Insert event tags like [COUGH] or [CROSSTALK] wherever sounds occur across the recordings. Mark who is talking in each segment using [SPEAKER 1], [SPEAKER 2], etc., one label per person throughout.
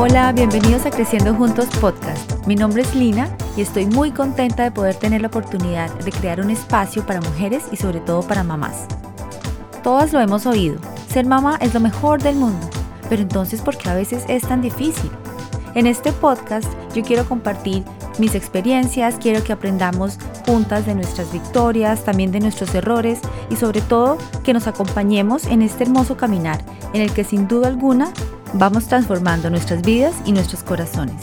[SPEAKER 1] Hola, bienvenidos a Creciendo Juntos Podcast. Mi nombre es Lina y estoy muy contenta de poder tener la oportunidad de crear un espacio para mujeres y sobre todo para mamás. Todas lo hemos oído, ser mamá es lo mejor del mundo, pero entonces ¿por qué a veces es tan difícil? En este podcast yo quiero compartir mis experiencias, quiero que aprendamos juntas de nuestras victorias, también de nuestros errores y sobre todo que nos acompañemos en este hermoso caminar en el que sin duda alguna vamos transformando nuestras vidas y nuestros corazones.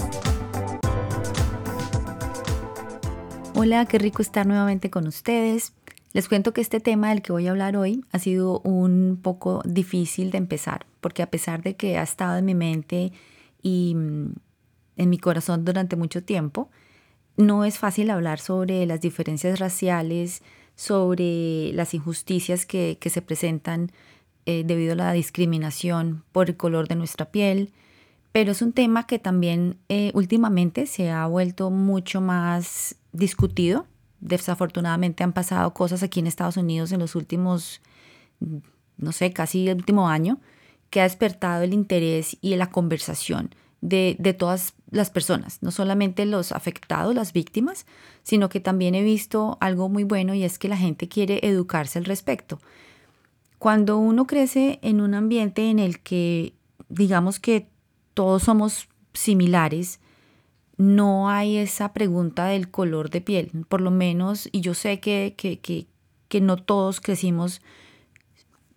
[SPEAKER 1] Hola, qué rico estar nuevamente con ustedes. Les cuento que este tema del que voy a hablar hoy ha sido un poco difícil de empezar, porque a pesar de que ha estado en mi mente y mm, en mi corazón durante mucho tiempo, no es fácil hablar sobre las diferencias raciales, sobre las injusticias que, se presentan eh, debido a la discriminación por el color de nuestra piel, pero es un tema que también eh, últimamente se ha vuelto mucho más discutido. Desafortunadamente han pasado cosas aquí en Estados Unidos en los últimos, no sé, casi el último año, que ha despertado el interés y la conversación de, todas las personas, no solamente los afectados, las víctimas, sino que también he visto algo muy bueno y es que la gente quiere educarse al respecto. Cuando uno crece en un ambiente en el que digamos que todos somos similares, no hay esa pregunta del color de piel, por lo menos, y yo sé que, que, que, que no todos crecimos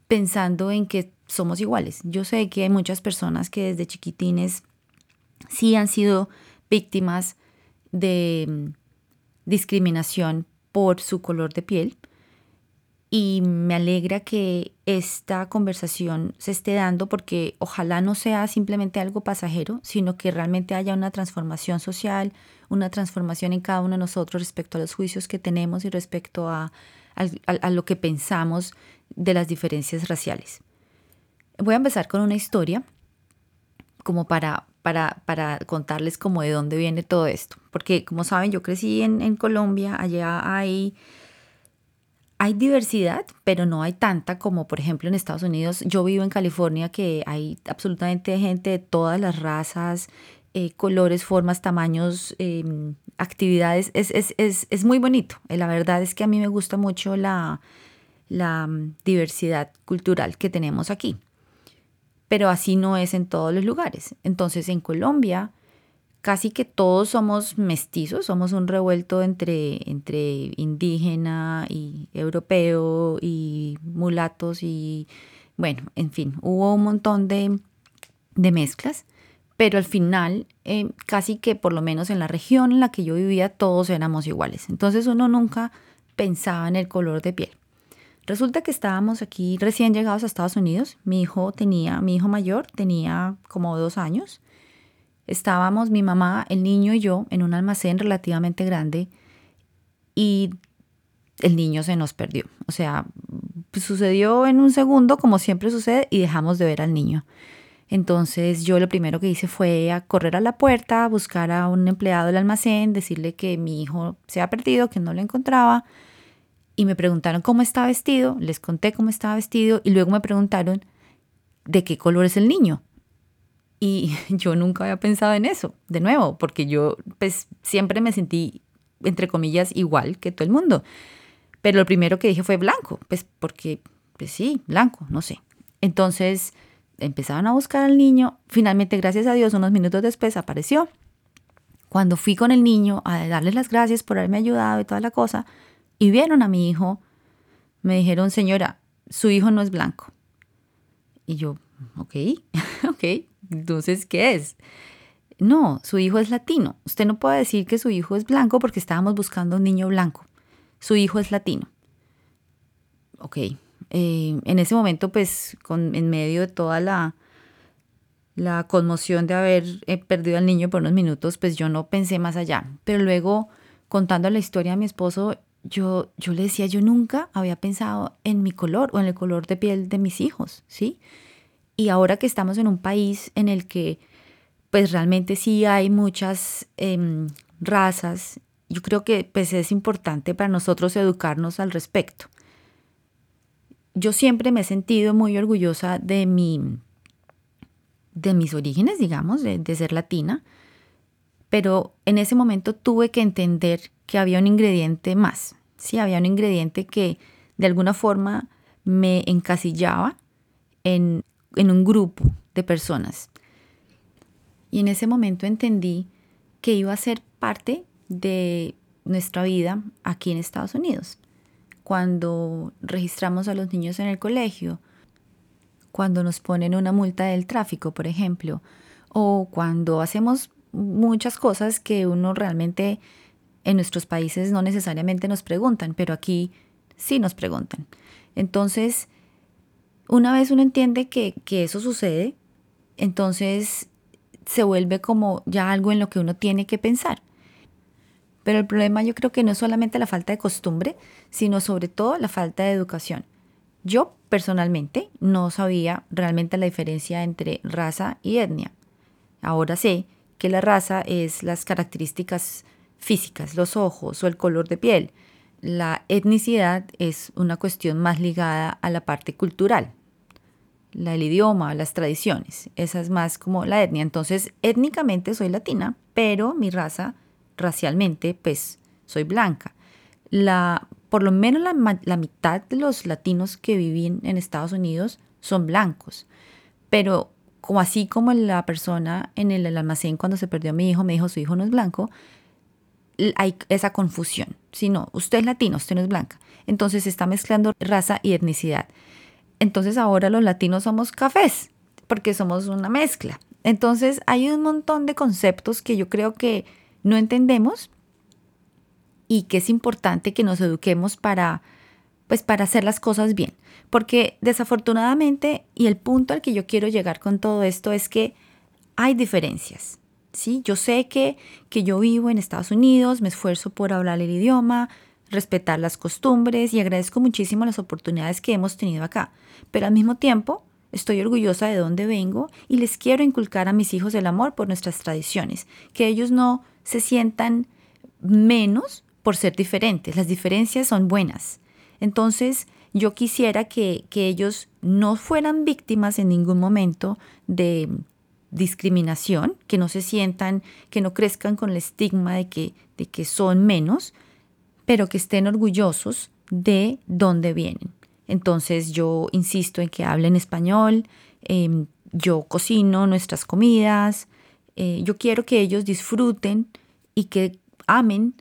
[SPEAKER 1] pensando en que somos iguales. Yo sé que hay muchas personas que desde chiquitines sí han sido víctimas de mm, discriminación por su color de piel y me alegra que esta conversación se esté dando porque ojalá no sea simplemente algo pasajero, sino que realmente haya una transformación social, una transformación en cada uno de nosotros respecto a los juicios que tenemos y respecto a, a lo que pensamos de las diferencias raciales. Voy a empezar con una historia como para para, contarles como de dónde viene todo esto. Porque como saben, yo crecí en, Colombia, allá hay, hay diversidad, pero no hay tanta como por ejemplo en Estados Unidos. Yo vivo en California que hay absolutamente gente de todas las razas, eh, colores, formas, tamaños, em, actividades. Es, es, muy bonito. La verdad es que a mí me gusta mucho la, la mm, diversidad cultural que tenemos aquí pero así no es en todos los lugares. Entonces en Colombia casi que todos somos mestizos, somos un revuelto entre, entre indígena y europeo y mulatos y bueno, en fin, hubo un montón de, mezclas, pero al final eh, casi que por lo menos en la región en la que yo vivía todos éramos iguales. Entonces uno nunca pensaba en el color de piel. Resulta que estábamos aquí recién llegados a Estados Unidos. Mi hijo tenía, mi hijo mayor tenía como dos años. Estábamos mi mamá, el niño y yo en un almacén relativamente grande y el niño se nos perdió. O sea, pues, sucedió en un segundo, como siempre sucede, y dejamos de ver al niño. Entonces yo lo primero que hice fue correr a la puerta, buscar a un empleado del almacén, decirle que mi hijo se ha perdido, que no lo encontraba y me preguntaron cómo estaba vestido, les conté cómo estaba vestido y luego me preguntaron de qué color es el niño. Y [LAUGHS] yo nunca había pensado en eso, de nuevo, porque yo pues siempre me sentí, entre comillas, igual que todo el mundo. Pero lo primero que dije fue blanco, pues porque, pues sí, blanco, no sé. Entonces empezaron a buscar al niño, finalmente, gracias a Dios, unos minutos después apareció. Cuando fui con el niño a darle las gracias por haberme ayudado y toda la cosa, y vieron a mi hijo, me dijeron, señora, su hijo no es blanco. Y yo, ok, [LAUGHS] ok, entonces, ¿qué es? No, su hijo es latino. Usted no puede decir que su hijo es blanco porque estábamos buscando un niño blanco. Su hijo es latino. Ok, eh, en ese momento, pues, con, en medio de toda la, conmoción de haber eh, perdido al niño por unos minutos, pues yo no pensé más allá. Pero luego, contando la historia a mi esposo, yo, yo le decía, yo nunca había pensado en mi color o en el color de piel de mis hijos, ¿sí? Y ahora que estamos en un país en el que pues realmente sí hay muchas em, razas, yo creo que pues es importante para nosotros educarnos al respecto. Yo siempre me he sentido muy orgullosa de mi, de mis orígenes, digamos, de, de ser latina, pero en ese momento tuve que entender que había un ingrediente más, sí, había un ingrediente que de alguna forma me encasillaba en, en un grupo de personas. Y en ese momento entendí que iba a ser parte de nuestra vida aquí en Estados Unidos. Cuando registramos a los niños en el colegio, cuando nos ponen una multa del tráfico, por ejemplo, o cuando hacemos muchas cosas que uno realmente en nuestros países no necesariamente nos preguntan, pero aquí sí nos preguntan. Entonces, una vez uno entiende que, eso sucede, entonces se vuelve como ya algo en lo que uno tiene que pensar. Pero el problema yo creo que no es solamente la falta de costumbre, sino sobre todo la falta de educación. Yo personalmente no sabía realmente la diferencia entre raza y etnia. Ahora sé que la raza es las características físicas, los ojos o el color de piel. La etnicidad es una cuestión más ligada a la parte cultural, la, el idioma, las tradiciones. Esa es más como la etnia. Entonces, étnicamente soy latina, pero mi raza, racialmente, pues soy blanca. La, por lo menos la, mitad de los latinos que viven en Estados Unidos son blancos. Pero como así como la persona en el, almacén cuando se perdió a mi hijo me dijo su hijo no es blanco, hay esa confusión. Si no, usted es latino, usted no es blanca. Entonces se está mezclando raza y etnicidad. Entonces ahora los latinos somos cafés, porque somos una mezcla. Entonces hay un montón de conceptos que yo creo que no entendemos y que es importante que nos eduquemos para, pues para hacer las cosas bien. Porque desafortunadamente, y el punto al que yo quiero llegar con todo esto es que hay diferencias. ¿sí? Yo sé que, que yo vivo en Estados Unidos, me esfuerzo por hablar el idioma, respetar las costumbres y agradezco muchísimo las oportunidades que hemos tenido acá. Pero al mismo tiempo, estoy orgullosa de dónde vengo y les quiero inculcar a mis hijos el amor por nuestras tradiciones, que ellos no se sientan menos por ser diferentes. Las diferencias son buenas. Entonces, yo quisiera que, ellos no fueran víctimas en ningún momento de discriminación, que no se sientan, que no crezcan con el estigma de que, de que son menos, pero que estén orgullosos de dónde vienen. Entonces yo insisto en que hablen español, em, yo cocino nuestras comidas, eh, yo quiero que ellos disfruten y que amen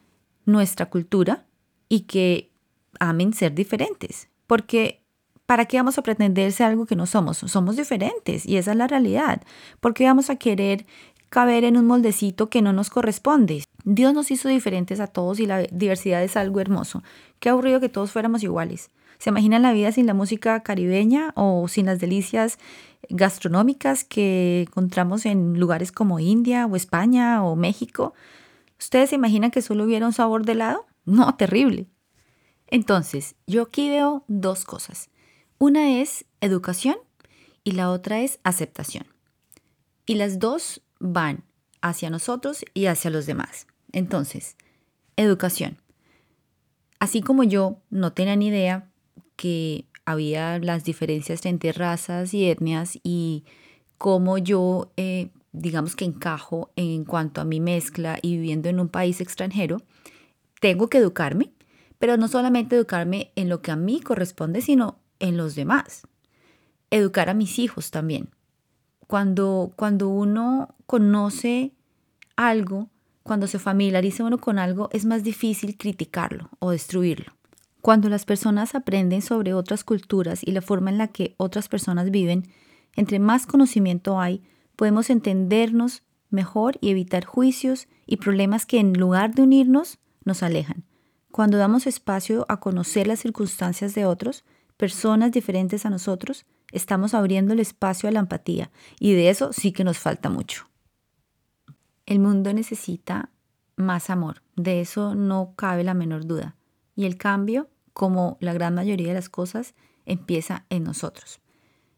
[SPEAKER 1] nuestra cultura y que amen ser diferentes, porque ¿para qué vamos a pretender ser algo que no somos? Somos diferentes y esa es la realidad. ¿Por qué vamos a querer caber en un moldecito que no nos corresponde? Dios nos hizo diferentes a todos y la diversidad es algo hermoso. Qué aburrido que todos fuéramos iguales. ¿Se imaginan la vida sin la música caribeña o sin las delicias gastronómicas que encontramos en lugares como India o España o México? ¿Ustedes se imaginan que solo hubiera un sabor de helado? No, terrible. Entonces, yo aquí veo dos cosas. Una es educación y la otra es aceptación. Y las dos van hacia nosotros y hacia los demás. Entonces, educación. Así como yo no tenía ni idea que había las diferencias entre razas y etnias y cómo yo, eh, digamos que encajo en cuanto a mi mezcla y viviendo en un país extranjero, tengo que educarme pero no solamente educarme en lo que a mí corresponde, sino en los demás. Educar a mis hijos también. Cuando, cuando uno conoce algo, cuando se familiariza uno con algo, es más difícil criticarlo o destruirlo. Cuando las personas aprenden sobre otras culturas y la forma en la que otras personas viven, entre más conocimiento hay, podemos entendernos mejor y evitar juicios y problemas que en lugar de unirnos, nos alejan. Cuando damos espacio a conocer las circunstancias de otros, personas diferentes a nosotros, estamos abriendo el espacio a la empatía y de eso sí que nos falta mucho. El mundo necesita más amor, de eso no cabe la menor duda. Y el cambio, como la gran mayoría de las cosas, empieza en nosotros.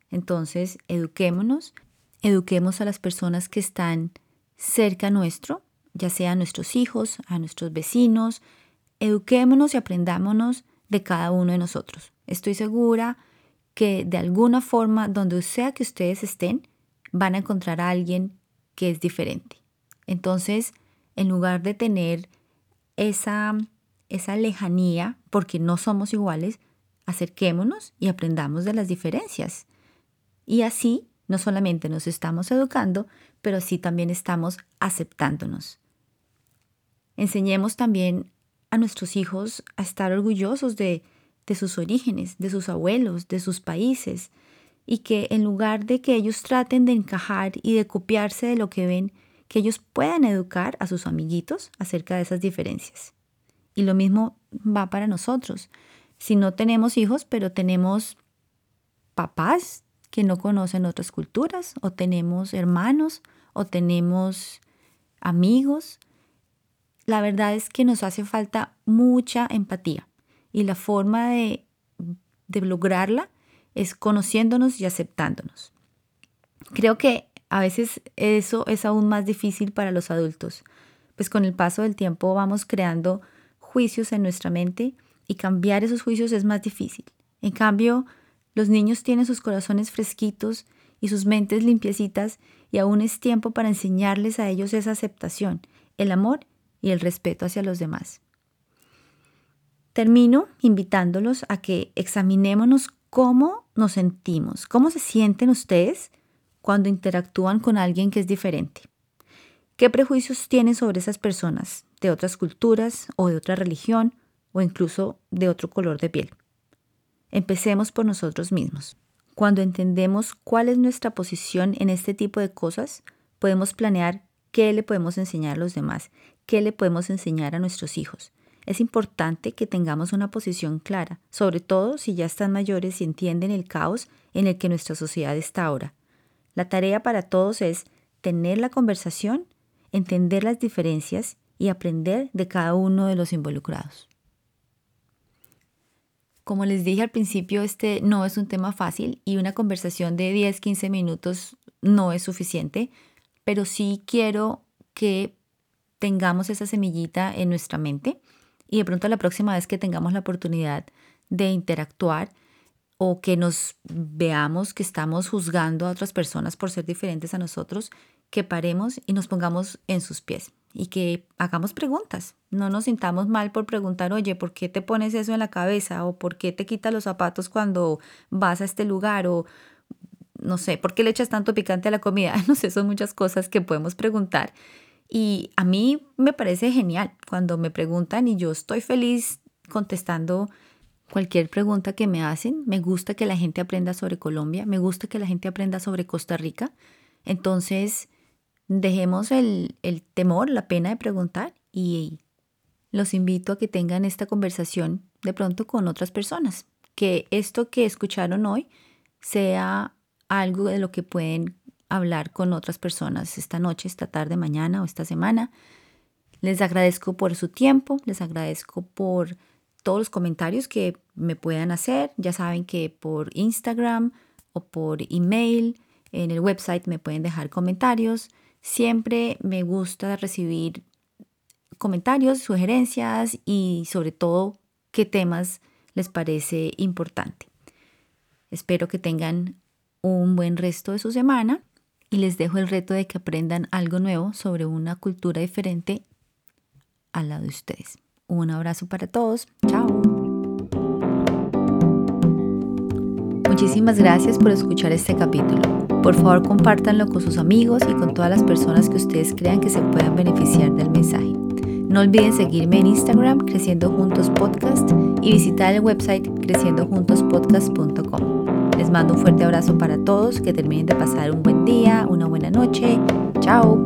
[SPEAKER 1] Entonces, eduquémonos, eduquemos a las personas que están cerca nuestro, ya sea a nuestros hijos, a nuestros vecinos, eduquémonos y aprendámonos de cada uno de nosotros. Estoy segura que de alguna forma, donde sea que ustedes estén, van a encontrar a alguien que es diferente. Entonces, en lugar de tener esa, esa lejanía, porque no somos iguales, acerquémonos y aprendamos de las diferencias. Y así no solamente nos estamos educando, pero así también estamos aceptándonos. Enseñemos también a nuestros hijos a estar orgullosos de, de sus orígenes, de sus abuelos, de sus países, y que en lugar de que ellos traten de encajar y de copiarse de lo que ven, que ellos puedan educar a sus amiguitos acerca de esas diferencias. Y lo mismo va para nosotros. Si no tenemos hijos, pero tenemos papás que no conocen otras culturas, o tenemos hermanos, o tenemos amigos, la verdad es que nos hace falta mucha empatía. Y la forma de, de lograrla es conociéndonos y aceptándonos. Creo que a veces eso es aún más difícil para los adultos, pues con el paso del tiempo vamos creando juicios en nuestra mente y cambiar esos juicios es más difícil. En cambio, los niños tienen sus corazones fresquitos y sus mentes limpiecitas y aún es tiempo para enseñarles a ellos esa aceptación, el amor y el respeto hacia los demás. Termino invitándolos a que examinémonos cómo nos sentimos, cómo se sienten ustedes cuando interactúan con alguien que es diferente. ¿Qué prejuicios tienen sobre esas personas de otras culturas o de otra religión o incluso de otro color de piel? Empecemos por nosotros mismos. Cuando entendemos cuál es nuestra posición en este tipo de cosas, podemos planear qué le podemos enseñar a los demás, qué le podemos enseñar a nuestros hijos. Es importante que tengamos una posición clara, sobre todo si ya están mayores y entienden el caos en el que nuestra sociedad está ahora. La tarea para todos es tener la conversación, entender las diferencias y aprender de cada uno de los involucrados. Como les dije al principio, este no es un tema fácil y una conversación de 10-15 minutos no es suficiente, pero sí quiero que tengamos esa semillita en nuestra mente y de pronto la próxima vez que tengamos la oportunidad de interactuar o que nos veamos que estamos juzgando a otras personas por ser diferentes a nosotros, que paremos y nos pongamos en sus pies y que hagamos preguntas. No nos sintamos mal por preguntar, oye, ¿por qué te pones eso en la cabeza? ¿O por qué te quitas los zapatos cuando vas a este lugar? O no sé, ¿por qué le echas tanto picante a la comida? [LAUGHS] No sé, son muchas cosas que podemos preguntar. Y a mí me parece genial cuando me preguntan y yo estoy feliz contestando cualquier pregunta que me hacen. Me gusta que la gente aprenda sobre Colombia, me gusta que la gente aprenda sobre Costa Rica. Entonces, dejemos el, temor, la pena de preguntar y los invito a que tengan esta conversación de pronto con otras personas. Que esto que escucharon hoy sea algo de lo que pueden hablar con otras personas esta noche, esta tarde, mañana o esta semana. Les agradezco por su tiempo, les agradezco por todos los comentarios que me puedan hacer. Ya saben que por Instagram o por email, en el website me pueden dejar comentarios. Siempre me gusta recibir comentarios, sugerencias y sobre todo qué temas les parece importante. Espero que tengan un buen resto de su semana y les dejo el reto de que aprendan algo nuevo sobre una cultura diferente al lado de ustedes. Un abrazo para todos. Chao. Muchísimas gracias por escuchar este capítulo. Por favor, compártanlo con sus amigos y con todas las personas que ustedes crean que se puedan beneficiar del mensaje. No olviden seguirme en Instagram Creciendo Juntos Podcast y visitar el website creciendojuntospodcast.com. Les mando un fuerte abrazo para todos, que terminen de pasar un buen día, una buena noche. Chao.